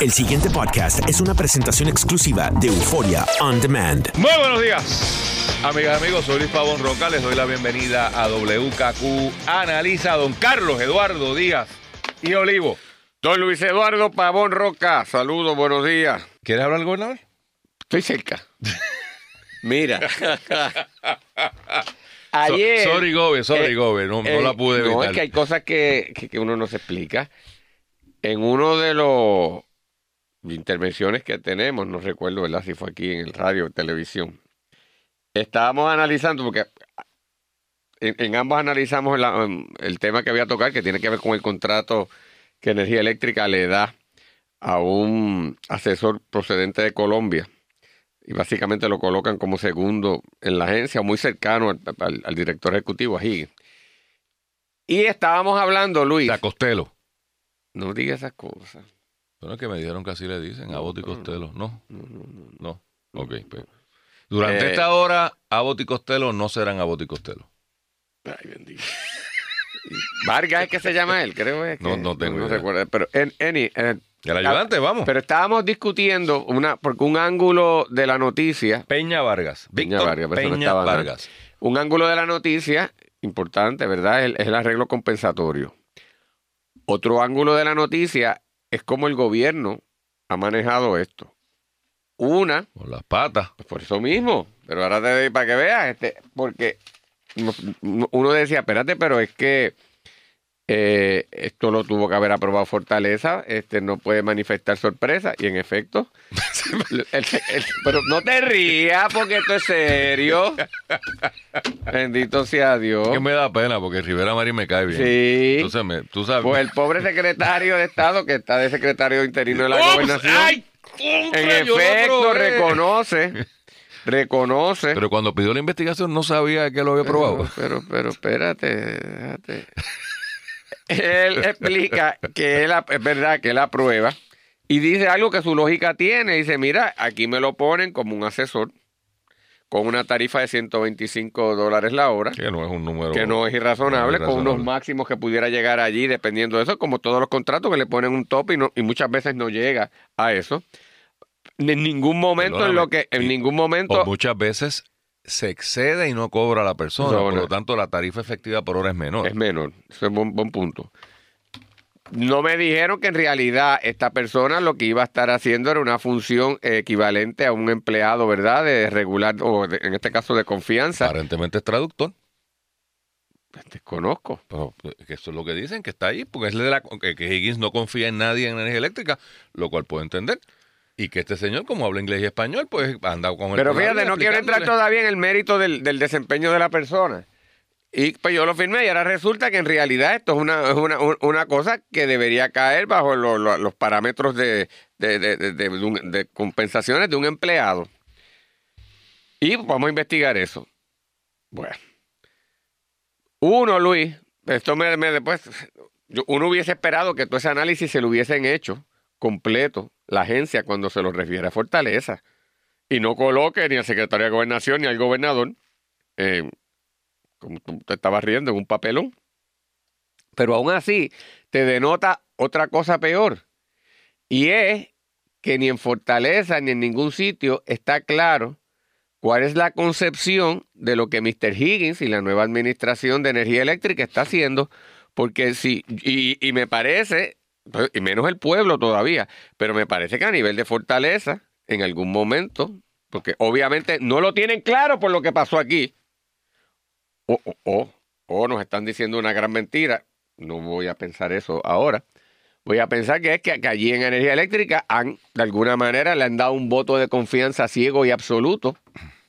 El siguiente podcast es una presentación exclusiva de Euforia On Demand. Muy buenos días, amigas y amigos. Soy Luis Pavón Roca. Les doy la bienvenida a WKQ Analiza don Carlos Eduardo Díaz y Olivo. Don Luis Eduardo Pavón Roca, saludos, buenos días. ¿Quieres hablar al gobernador? Estoy cerca. Mira. So- Ayer. sorry, Gobe, sorry, eh, Gobe. No, no eh, la pude evitar. No, es que hay cosas que, que- que uno no se explica. En uno de los intervenciones que tenemos, no recuerdo, ¿verdad? Si fue aquí en el radio o televisión. Estábamos analizando, porque en, en ambos analizamos la- um, el tema que voy a tocar, que tiene que ver con el contrato que Energía Eléctrica le da a un asesor procedente de Colombia. Y básicamente lo colocan como segundo en la agencia, muy cercano al, al- al director ejecutivo, a Higgins. Y estábamos hablando, Luis. La Costello. No digas esas cosas. Bueno, es que me dijeron que así le dicen, Abbott y no, no. Costello. No, No, no, no. no. Ok, pues. Durante Eh, esta hora, Abbott y Costello no serán Abbott y Costello. Ay, bendito. Vargas es que se llama él, creo es que- No, no tengo idea. recuerdo. Pero, en, any- en- El ayudante, vamos. pero estábamos discutiendo una, porque un ángulo de la noticia, Peña Vargas. Peña Víctor Vargas, pero no Peña estaba. Vargas. un ángulo de la noticia importante, ¿verdad? Es, es el arreglo compensatorio. Otro ángulo de la noticia es cómo el gobierno ha manejado esto. Una, Con las patas. pues por eso mismo, pero ahora te doy para que veas, este, porque no- no- uno decía, espérate, pero es que eh, esto lo tuvo que haber aprobado Fortaleza, este no puede manifestar sorpresa, y en efecto, el- el- pero no te rías porque esto es serio. Bendito sea Dios. Que me da pena porque Rivera Marín me cae bien. Sí. Entonces, me, tú sabes. Pues el pobre secretario de Estado, que está de secretario interino de la gobernación, ¡Ay! en ¡Contra, yo lo efecto reconoce, reconoce. Pero cuando pidió la investigación no sabía que lo había probado. Pero, pero, espérate, déjate. Él explica que él, es verdad que él aprueba y dice algo que su lógica tiene. Dice, mira, aquí me lo ponen como un asesor con una tarifa de 125 dólares la hora, Que no es un número. que no es irrazonable, no es con unos máximos que pudiera llegar allí, dependiendo de eso, como todos los contratos que le ponen un tope y, no- y muchas veces no llega a eso. En ningún momento en lo que, en ningún O momento muchas veces se excede y no cobra la persona. No, por no. lo tanto, la tarifa efectiva por hora es menor. Es menor. Eso es buen, buen punto. No me dijeron que en realidad esta persona lo que iba a estar haciendo era una función equivalente a un empleado, ¿verdad? De regular, o de- en este caso de confianza. Aparentemente es traductor. Desconozco. Pero que eso es lo que dicen, que está ahí, porque es de la, que, que Higgins no confía en nadie en energía eléctrica, lo cual puedo entender. Y que este señor, como habla inglés y español, pues anda con el Pero fíjate, no quiero entrar todavía en el mérito del, del desempeño de la persona. Y pues yo lo firmé y ahora resulta que en realidad esto es una, una, un- una cosa que debería caer bajo lo- lo- los parámetros de, de, de- compensaciones de un empleado. Y vamos a investigar eso. Bueno. Uno, Luis, esto me, me después, yo- uno hubiese esperado que todo ese análisis se lo hubiesen hecho completo la agencia cuando se lo refiere a Fortaleza y no coloque ni al secretario de Gobernación ni al gobernador, eh, como tú te estabas riendo, en un papelón. Pero aún así, te denota otra cosa peor. Y es que ni en Fortaleza ni en ningún sitio está claro cuál es la concepción de lo que Mr. Higgins y la nueva administración de energía eléctrica está haciendo, porque si, y, me parece, y menos el pueblo todavía, pero me parece que a nivel de Fortaleza, en algún momento, porque obviamente no lo tienen claro por lo que pasó aquí, o, nos están diciendo una gran mentira, no voy a pensar eso ahora, voy a pensar que es que, que allí en energía eléctrica han, de alguna manera, le han dado un voto de confianza ciego y absoluto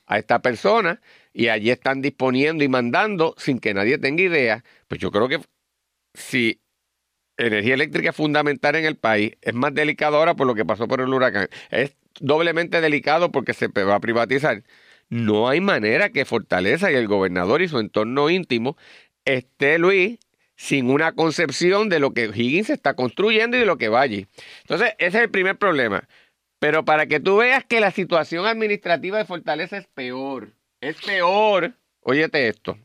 a esta persona y allí están disponiendo y mandando sin que nadie tenga idea. Pues yo creo que si energía eléctrica fundamental en el país, es más delicado ahora por lo que pasó por el huracán. Es doblemente delicado porque se va a privatizar. No hay manera que Fortaleza y el gobernador y su entorno íntimo esté, Luis, sin una concepción de lo que Higgins está construyendo y de lo que va allí. Entonces, ese es el primer problema. Pero para que tú veas que la situación administrativa de Fortaleza es peor, es peor, óyete esto.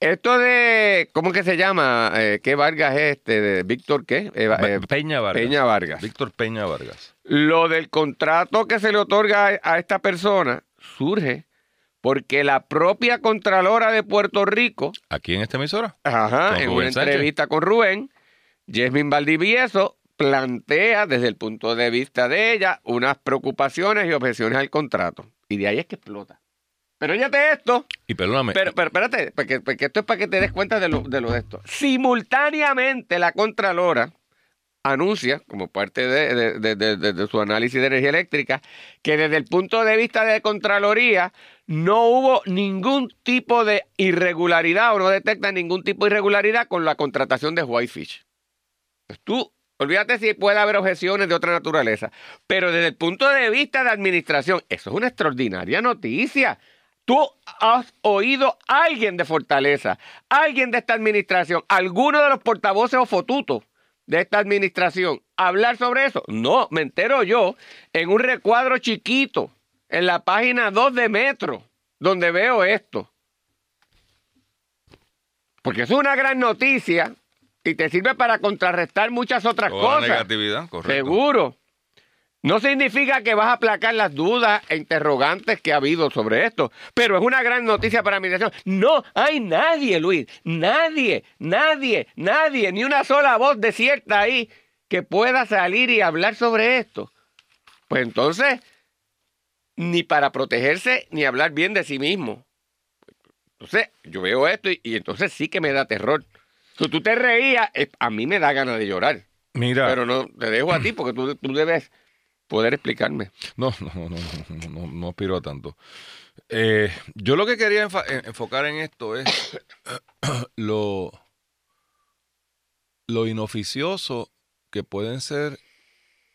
Esto de, ¿cómo que se llama? Eh, ¿Qué Vargas es este? De Víctor qué? Eh, eh, Peña Vargas. Peña Vargas. Víctor Peña Vargas. Lo del contrato que se le otorga a, a esta persona surge porque la propia Contralora de Puerto Rico, Aquí en esta emisora. ajá, en una Sánchez. entrevista con Rubén, Yasmin Valdivieso plantea desde el punto de vista de ella unas preocupaciones y objeciones al contrato. Y de ahí es que explota. Pero fíjate esto, Y perdóname. pero, pero espérate, porque, porque esto es para que te des cuenta de lo, de lo de esto. Simultáneamente la Contralora anuncia, como parte de, de- de- de- de- de su análisis de energía eléctrica, que desde el punto de vista de Contraloría no hubo ningún tipo de irregularidad o no detectan ningún tipo de irregularidad con la contratación de Whitefish. Pues tú, olvídate si puede haber objeciones de otra naturaleza, pero desde el punto de vista de administración, eso es una extraordinaria noticia. Tú has oído a alguien de Fortaleza, alguien de esta administración, alguno de los portavoces o fotutos de esta administración hablar sobre eso. No, me entero yo en un recuadro chiquito en la página 2 de Metro, donde veo esto. Porque es una gran noticia y te sirve para contrarrestar muchas otras Toda cosas. negatividad, correcto. Seguro. No significa que vas a aplacar las dudas e interrogantes que ha habido sobre esto, pero es una gran noticia para mi nación. No hay nadie, Luis, nadie, nadie, nadie, ni una sola voz desierta ahí que pueda salir y hablar sobre esto. Pues entonces, ni para protegerse ni hablar bien de sí mismo. Entonces, yo veo esto y, y entonces sí que me da terror. Si tú te reías, a mí me da ganas de llorar. Mira. Pero no, te dejo a ti porque tú, tú debes poder explicarme. No, no, no, no, no, no, aspiro a tanto. Eh, yo lo que quería enfocar en esto es lo, lo inoficioso que pueden ser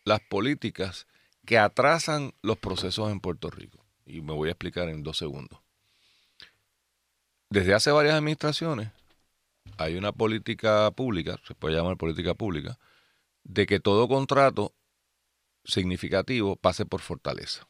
las políticas que atrasan los procesos en Puerto Rico. Y me voy a explicar en dos segundos. Desde hace varias administraciones hay una política pública, se puede llamar política pública, de que todo contrato significativo pase por fortaleza.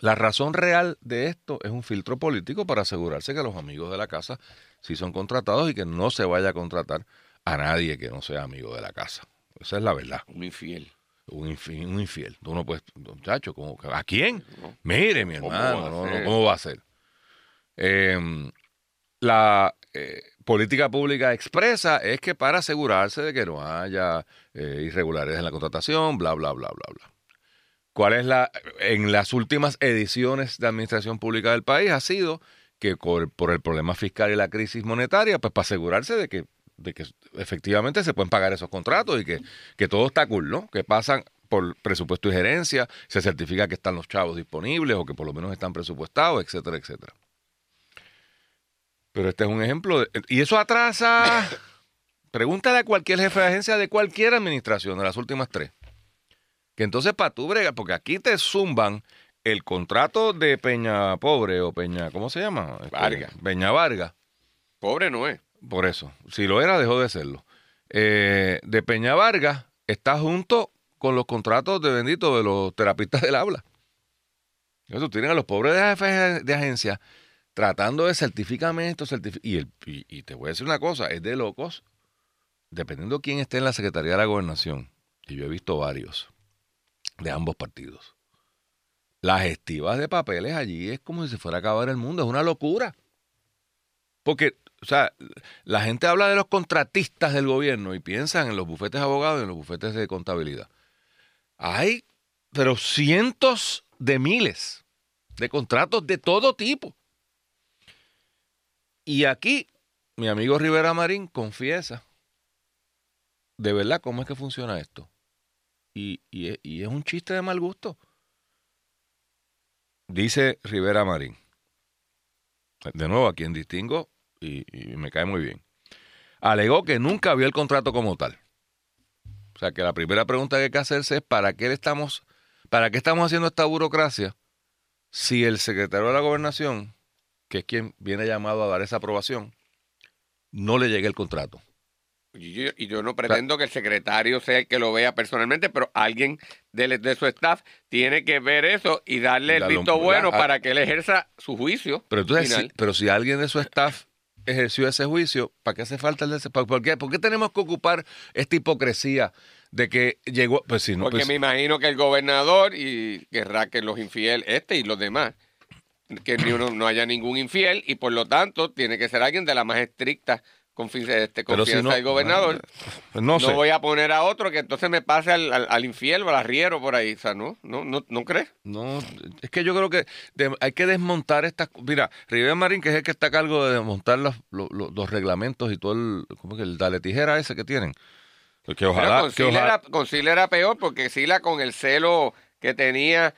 La razón real de esto es un filtro político para asegurarse que los amigos de la casa sí son contratados y que no se vaya a contratar a nadie que no sea amigo de la casa. Esa es la verdad. Un infiel. Un infiel. Un infiel. Tú no puedes, muchacho, ¿cómo ¿a quién? No. Mire, mi ¿Cómo hermano, va a no, no, ser? ¿cómo va a ser? Eh, la eh, política pública expresa es que para asegurarse de que no haya eh, irregularidades en la contratación, bla, bla, bla, bla, bla. ¿Cuál es la, en las últimas ediciones de administración pública del país ha sido que por, el problema fiscal y la crisis monetaria, pues para asegurarse de que, de que efectivamente se pueden pagar esos contratos y que, que todo está cool, ¿no? Que pasan por presupuesto y gerencia, se certifica que están los chavos disponibles o que por lo menos están presupuestados, etcétera, etcétera. Pero este es un ejemplo. de- y eso atrasa. Pregúntale a cualquier jefe de agencia de cualquier administración de las últimas tres. Que entonces para tú bregar, porque aquí te zumban el contrato de Peña Pobre o Peña, ¿cómo se llama? Este, Vargas. Peña Vargas. Pobre no es. Por eso. Si lo era, dejó de serlo. Eh, de Peña Vargas está junto con los contratos de bendito de los terapistas del habla. Eso tienen a los pobres de jefes de agencia tratando de certificarme esto, certifi- y, el- y, y te voy a decir una cosa, es de locos, dependiendo quién esté en la Secretaría de la Gobernación, y yo he visto varios de ambos partidos. Las estivas de papeles allí es como si se fuera a acabar el mundo, es una locura. Porque, o sea, la gente habla de los contratistas del gobierno y piensan en los bufetes de abogados y en los bufetes de contabilidad. Hay, pero cientos de miles de contratos de todo tipo. Y aquí, mi amigo Rivera Marín confiesa de verdad cómo es que funciona esto. Y, y es- y es un chiste de mal gusto. Dice Rivera Marín. De nuevo, a quien distingo y, y me cae muy bien. Alegó que nunca vio el contrato como tal. O sea que la primera pregunta que hay que hacerse es ¿para qué le estamos, para qué estamos haciendo esta burocracia si el secretario de la gobernación, que es quien viene llamado a dar esa aprobación, no le llegue el contrato? Y yo, y yo no pretendo que el secretario sea el que lo vea personalmente, pero alguien de, de su staff tiene que ver eso y darle el visto bueno ¿verdad? para que él ejerza su juicio Pero entonces, si, pero si alguien de su staff ejerció ese juicio, ¿para qué hace falta el de ese- ¿Por por qué, por qué tenemos que ocupar esta hipocresía de que llegó? Pues si no, Porque pues, me imagino que el gobernador y querrá que los infieles, este y los demás, que ni uno, no haya ningún infiel y por lo tanto tiene que ser alguien de la más estricta este, pero si confianza no- del gobernador. no No, sé. voy a poner a otro que entonces me pase al, al, al infiel o al arriero por ahí. O sea, ¿no? ¿No, no, ¿no crees? No, es que yo creo que de- hay que desmontar estas. Mira, Rivera Marín, que es el que está a cargo de desmontar los, los, reglamentos y todo el. ¿Cómo que el dale tijera ese que tienen? Que Pero ojalá. con que Sila, ojalá- era, con Sila era peor porque Sila con el celo que tenía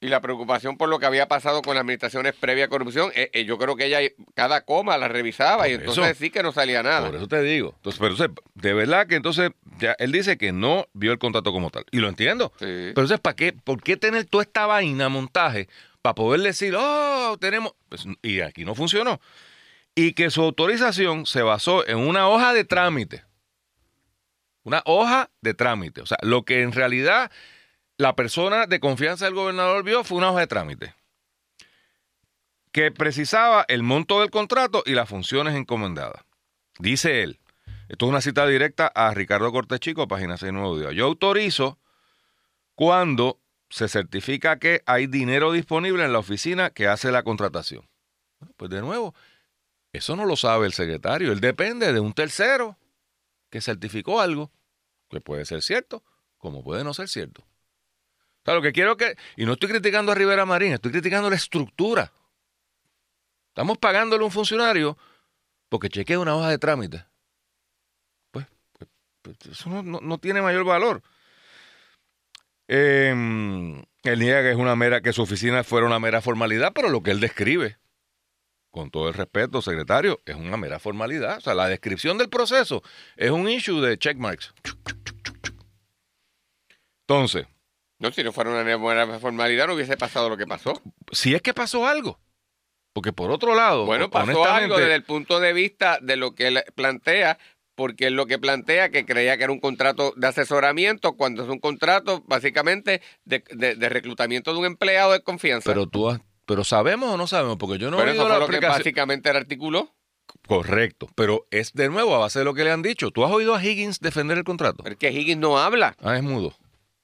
y la preocupación por lo que había pasado con las administraciones previa a corrupción, eh, eh, yo creo que ella cada coma la revisaba y entonces eso. sí que no salía nada. Por eso te digo. Entonces, pero entonces, de verdad que entonces, ya, él dice que no vio el contrato como tal. Y lo entiendo. Sí. Pero entonces, ¿para qué? ¿Por qué tener toda esta vaina montaje para poder decir, oh, tenemos. Pues, y aquí no funcionó. Y que su autorización se basó en una hoja de trámite. Una hoja de trámite. O sea, lo que en realidad la persona de confianza del gobernador vio fue una hoja de trámite. Que precisaba el monto del contrato y las funciones encomendadas. Dice él. Esto es una cita directa a Ricardo Cortés Chico, página 6 Nuevo Día. Yo autorizo cuando se certifica que hay dinero disponible en la oficina que hace la contratación. Pues de nuevo, eso no lo sabe el secretario. Él depende de un tercero que certificó algo, que puede ser cierto, como puede no ser cierto. O sea, lo que quiero que... Y no estoy criticando a Rivera Marín, estoy criticando la estructura. Estamos pagándole a un funcionario porque chequea una hoja de trámite. Pues, pues, pues, eso no, no- no tiene mayor valor. Eh, él niega que es una mera, que su oficina fuera una mera formalidad, pero lo que él describe, con todo el respeto, secretario, es una mera formalidad. O sea, la descripción del proceso es un issue de checkmarks. Entonces, No, si no fuera una buena formalidad no hubiese pasado lo que pasó. si es que pasó algo, porque por otro lado, Bueno, pasó algo desde el punto de vista de lo que él plantea, porque es lo que plantea que creía que era un contrato de asesoramiento, cuando es un contrato básicamente de, de- de reclutamiento de un empleado de confianza. pero tú has- pero sabemos o no sabemos, porque yo no Pero he eso oído fue la lo que básicamente él articuló. Correcto, pero es de nuevo a base de lo que le han dicho. ¿Tú has oído a Higgins defender el contrato? Pero es que Higgins no habla. Ah, es mudo.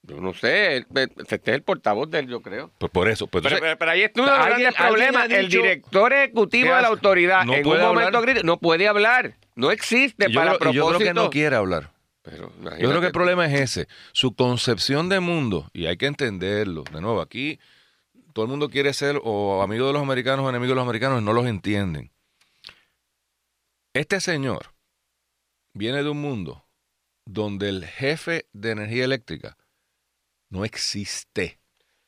Yo no sé, este es el portavoz de él, yo creo. Pues por eso. Pues Pero, pero- pero ahí estuvo uno de los grandes problemas. El director ejecutivo ¿Qué de la autoridad No en un momento crítico no puede hablar. No existe yo, para y yo creo que propósito. no quiere hablar. Pero, Yo creo que el problema es ese. Su concepción de mundo, y hay que entenderlo. De nuevo, aquí todo el mundo quiere ser o amigo de los americanos o enemigo de los americanos y no los entienden. Este señor viene de un mundo donde el jefe de energía eléctrica no existe,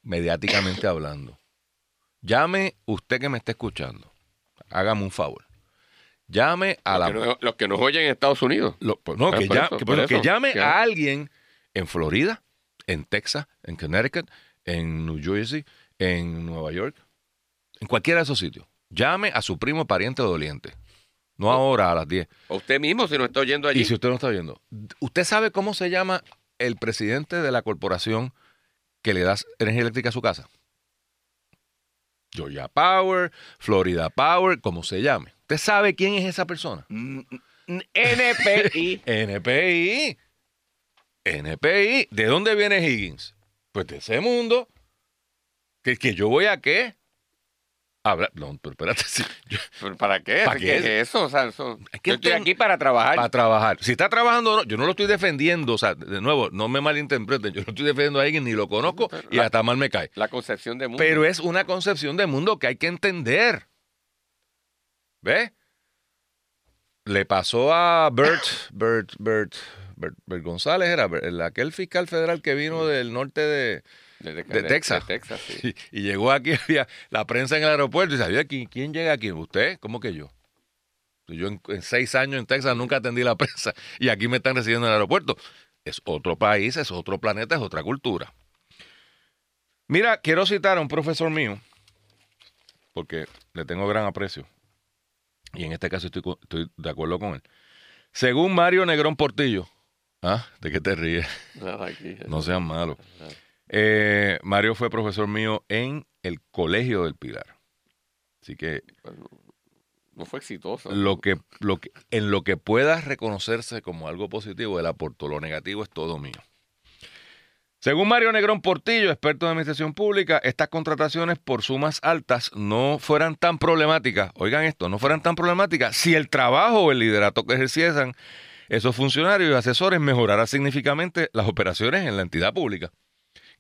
mediáticamente hablando. Llame usted que me esté escuchando. Hágame un favor. Llame a la... Los que, no- los que nos oyen en Estados Unidos. Lo- pues, no, Ah, que, ya- eso, que- pero que eso. llame a alguien en Florida, en Texas, en Connecticut, en New Jersey, en Nueva York, en cualquiera de esos sitios. Llame a su primo pariente o doliente. No ahora a las 10. O usted mismo, si nos está oyendo allí. Y si usted no está viendo, ¿usted sabe cómo se llama el presidente de la corporación que le da energía eléctrica a su casa? Georgia Power, Florida Power, como se llame. ¿Usted sabe quién es esa persona? NPI. NPI. NPI. ¿De dónde viene Higgins? Pues de ese mundo. ¿Que, que yo voy a qué? Habla, no, pero espérate. sí, yo- ¿Pero ¿Para qué? ¿Para ¿Qué qué? es eso? O sea, eso- Es que yo estoy esto- aquí para trabajar. para trabajar. Si está trabajando o no, yo no lo estoy defendiendo. O sea, de nuevo, no me malinterpreten. Yo no estoy defendiendo a alguien, ni lo conozco y La- hasta mal me cae. La concepción de mundo. Pero es una concepción de mundo que hay que entender. ¿Ves? Le pasó a Bert, Bert, Bert, Bert, Bert González, era aquel fiscal federal que vino del norte de, de, de- Texas. de Texas, sí. y, y llegó aquí, había la prensa en el aeropuerto y sabía quién, quién llega aquí. ¿Usted? ¿Cómo que yo? Yo en, en seis años en Texas nunca atendí la prensa y aquí me están recibiendo en el aeropuerto. Es otro país, es otro planeta, es otra cultura. Mira, quiero citar a un profesor mío, porque le tengo gran aprecio. Y en este caso estoy, de acuerdo con él. Según Mario Negrón Portillo, ¿ah? ¿De qué te ríes? No sean malos. Eh, Mario fue profesor mío en el Colegio del Pilar. Así que No fue exitoso. lo que, lo que, en lo que pueda reconocerse como algo positivo, él aportó. Lo negativo es todo mío. Según Mario Negrón Portillo, experto en administración pública, estas contrataciones por sumas altas no fueran tan problemáticas, oigan esto, no fueran tan problemáticas si el trabajo o el liderato que ejerciesen esos funcionarios y asesores mejorara significativamente las operaciones en la entidad pública.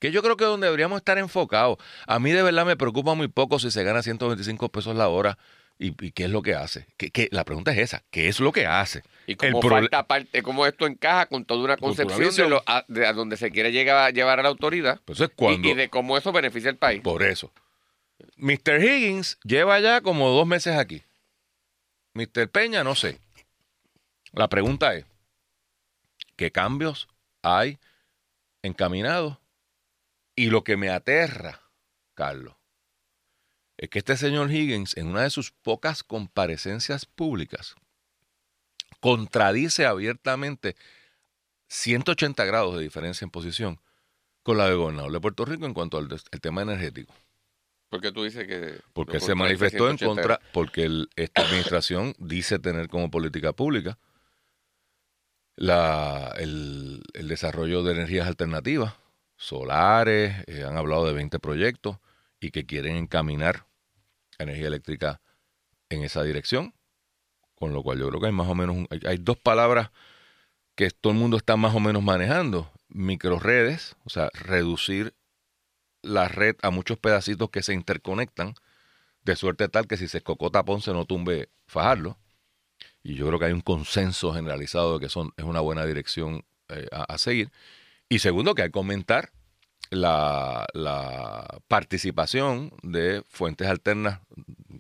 Que yo creo que es donde deberíamos estar enfocados. A mí de verdad me preocupa muy poco si se gana 125 pesos la hora y, y qué es lo que hace. Que- la pregunta es esa, ¿qué es lo que hace? Y cómo falta parte, cómo esto encaja con toda una Con una concepción de, lo, a, de a donde se quiere llegar, llevar a la autoridad Entonces, y- cuando... y, de cómo eso beneficia al país. Por eso. Mr. Higgins lleva ya como dos meses aquí. Mr. Peña, no sé. La pregunta es, ¿qué cambios hay encaminados? Y lo que me aterra, Carlos, es que este señor Higgins, en una de sus pocas comparecencias públicas, contradice abiertamente 180 grados de diferencia en posición con la del gobernador de Puerto Rico en cuanto al el tema energético. Porque tú dices que... Porque se manifestó en 180 contra, porque el- esta administración dice tener como política pública la, el, el desarrollo de energías alternativas, solares, eh, han hablado de 20 proyectos y que quieren encaminar energía eléctrica en esa dirección, con lo cual yo creo que hay más o menos, un- hay, dos palabras que todo el mundo está más o menos manejando, microredes, o sea, reducir la red a muchos pedacitos que se interconectan, de suerte tal que si se escocota Ponce no tumbe fajarlo. Y yo creo que hay un consenso generalizado de que son, es una buena dirección eh, a seguir. Y segundo, que hay que aumentar la, la participación de fuentes alternas,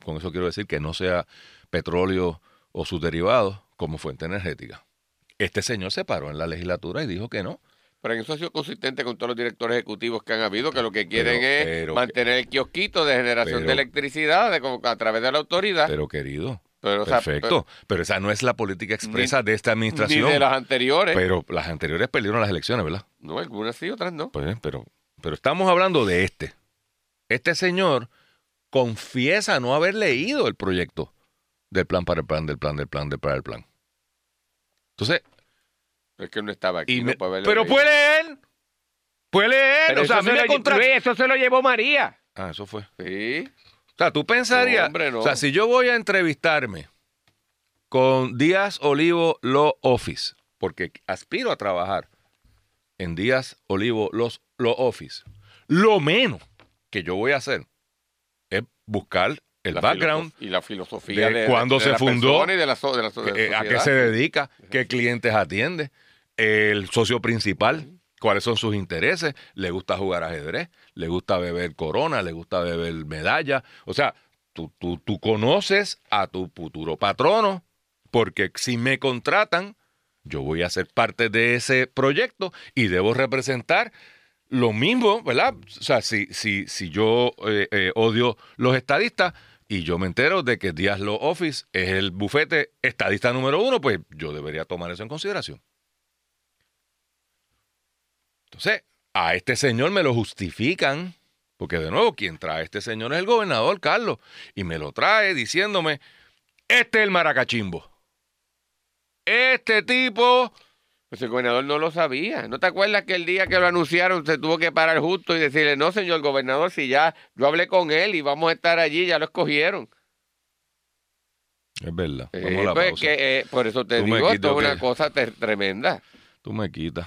con eso quiero decir que no sea petróleo o sus derivados como fuente energética. Este señor se paró en la legislatura y dijo que no. Pero en eso ha sido consistente con todos los directores ejecutivos que han habido, que lo que quieren Pero- es pero- mantener el kiosquito de generación pero- de electricidad de a través de la autoridad. Pero querido, Pero, o sea, perfecto. pero esa no es la política expresa de esta Ni administración. de las anteriores. Pero las anteriores perdieron las elecciones, ¿verdad? no, algunas sí, otras no. Pues, pero, pero estamos hablando de este. Este señor confiesa no haber leído el proyecto del plan para el plan, del plan, del plan, del para el plan. Entonces, Es que él no estaba aquí. y no me- puede haberlo pero leído. puede leer. Puede leer. Pero o sea, a eso, mí se me lo, contra- Luis, eso se lo llevó María. Ah, eso fue. Sí. O sea, tú pensarías, No, hombre, no. o sea, si yo voy a entrevistarme con Díaz Olivo Law Office, porque aspiro a trabajar en Díaz Olivo Los- Law Office, lo menos que yo voy a hacer es buscar el La background, y la filosofía de de, cuándo de se la fundó, y de la, so- la eh, a qué se dedica, qué clientes atiende, el socio principal, cuáles son sus intereses, le gusta jugar ajedrez, le gusta beber corona, le gusta beber medalla. O sea, tú, tú, tú conoces a tu futuro patrono, porque si me contratan, yo voy a ser parte de ese proyecto y debo representar lo mismo, ¿verdad? O sea, si, si, si yo eh, eh, odio los estadistas y yo me entero de que Díaz Law Office es el bufete estadista número uno, pues yo debería tomar eso en consideración. Entonces, a este señor me lo justifican, porque de nuevo, quien trae a este señor es el gobernador Carlos, y me lo trae diciéndome, este es el maracachimbo. Este tipo Pues el gobernador no lo sabía. ¿No te acuerdas que el día que lo anunciaron se tuvo que parar justo y decirle, no, señor gobernador, si ya yo hablé con él y vamos a estar allí, ya lo escogieron? Es verdad. Eh, Vamos a la pues, pausa. que, eh, por eso te Tú digo, esto es una que- cosa tremenda. Tú me quitas.